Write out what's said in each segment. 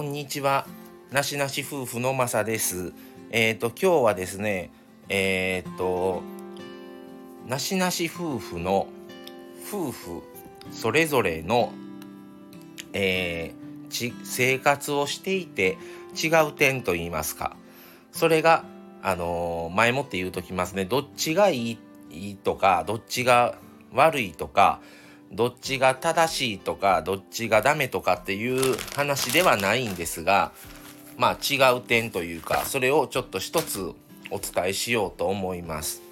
こんにちは。なしなし夫婦のまさです。えっ、ー、と、今日はですね、えっ、ー、と、なしなし夫婦の夫婦それぞれの、えー、生活をしていて違う点と言いますか。それが、あの前もって言うときますね。どっちがいいいいとか、どっちが悪いとか、どっちが正しいとかどっちがダメとかっていう話ではないんですがまあ違う点というかそれをちょっと一つお伝えしようと思います。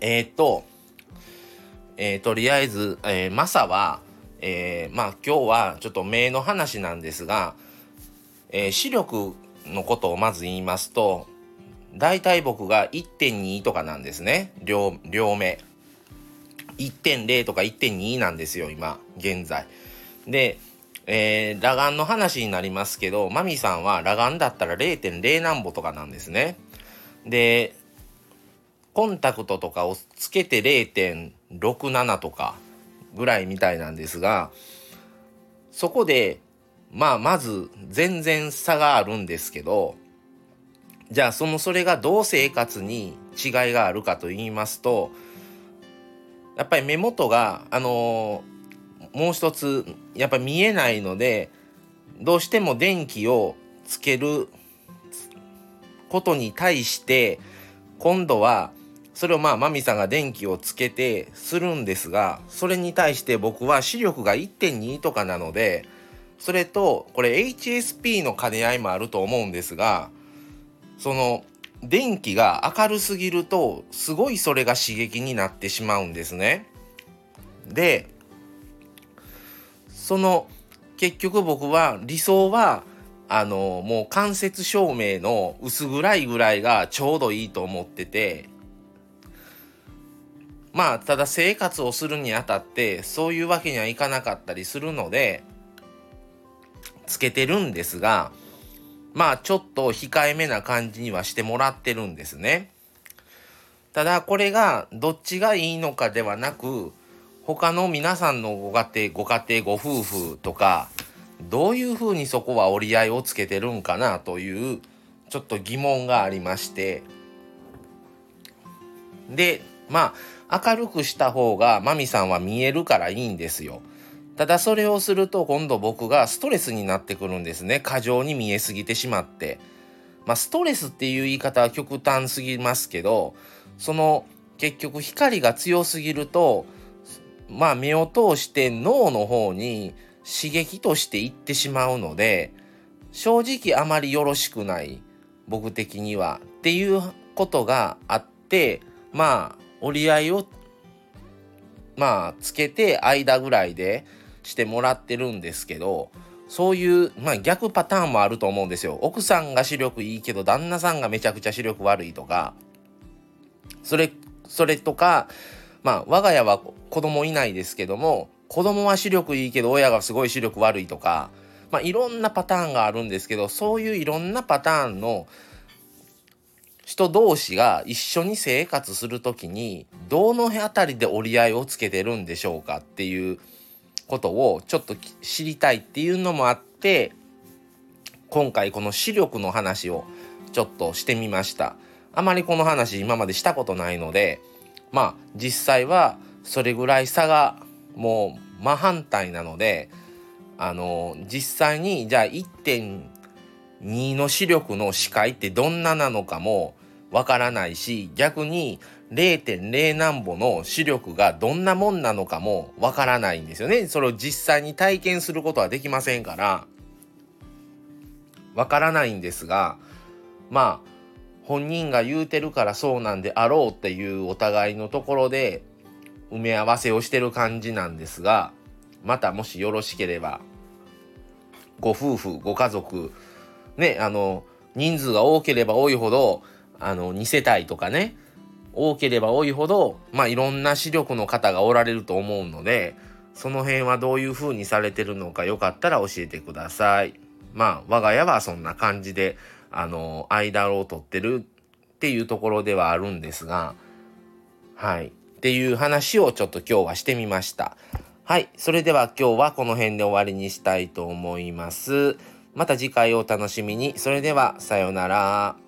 えっ、ー、と、えー、とりあえず、えー、マサは、えー、まあ今日はちょっと目の話なんですが、えー、視力のことをまず言いますと大体僕が1.2とかなんですね両両目。1.0とか1.2なんですよ今現在。で、えー、裸眼の話になりますけどマミさんは裸眼だったら0.0何歩とかなんですね。でコンタクトとかをつけて0.67とかぐらいみたいなんですがそこでまあまず全然差があるんですけどじゃあそのそれがどう生活に違いがあるかと言いますとやっぱり目元があのー、もう一つやっぱ見えないのでどうしても電気をつけることに対して今度はそれをまあマミさんが電気をつけてするんですがそれに対して僕は視力が1.2とかなのでそれとこれ HSP の兼ね合いもあると思うんですがその電気が明るすぎるとすごいそれが刺激になってしまうんですね。でその結局僕は理想はあのもう間接照明の薄暗いぐらいがちょうどいいと思っててまあただ生活をするにあたってそういうわけにはいかなかったりするのでつけてるんですがまあちょっと控えめな感じにはしてもらってるんですね。ただこれがどっちがいいのかではなく他の皆さんのご家庭ご家庭ご夫婦とかどういうふうにそこは折り合いをつけてるんかなというちょっと疑問がありましてでまあ明るくした方がマミさんは見えるからいいんですよ。ただそれをすると今度僕がストレスになってくるんですね。過剰に見えすぎてしまって。まあストレスっていう言い方は極端すぎますけどその結局光が強すぎるとまあ目を通して脳の方に刺激としていってしまうので正直あまりよろしくない僕的にはっていうことがあってまあ折り合いをまあつけて間ぐらいでしてもらってるんですけどそういう、まあ、逆パターンもあると思うんですよ。奥さんが視力いいけど旦那さんがめちゃくちゃ視力悪いとかそれそれとかまあ我が家は子供いないですけども子供は視力いいけど親がすごい視力悪いとか、まあ、いろんなパターンがあるんですけどそういういろんなパターンの人同士が一緒に生活する時にどの辺りで折り合いをつけてるんでしょうかっていうことをちょっと知りたいっていうのもあって今回この視力の話をちょっとしてみました。あまりこの話今までしたことないのでまあ実際はそれぐらい差がもう真反対なのであの実際にじゃあ1.2の視力の視界ってどんななのかもわからないし逆に0.0何歩の視力がどんなもんなのかもわからないんですよね。それを実際に体験することはできませんからわからないんですがまあ本人が言うてるからそうなんであろうっていうお互いのところで埋め合わせをしてる感じなんですがまたもしよろしければご夫婦ご家族ねあの人数が多ければ多いほどあの2世帯とかね多ければ多いほど、まあ、いろんな視力の方がおられると思うのでその辺はどういう風にされてるのかよかったら教えてください。まあ我が家はそんな感じであの間を取ってるっていうところではあるんですがはいっていう話をちょっと今日はしてみました。はい。それでは今日はこの辺で終わりにしたいと思います。また次回をお楽しみに。それでは、さようなら。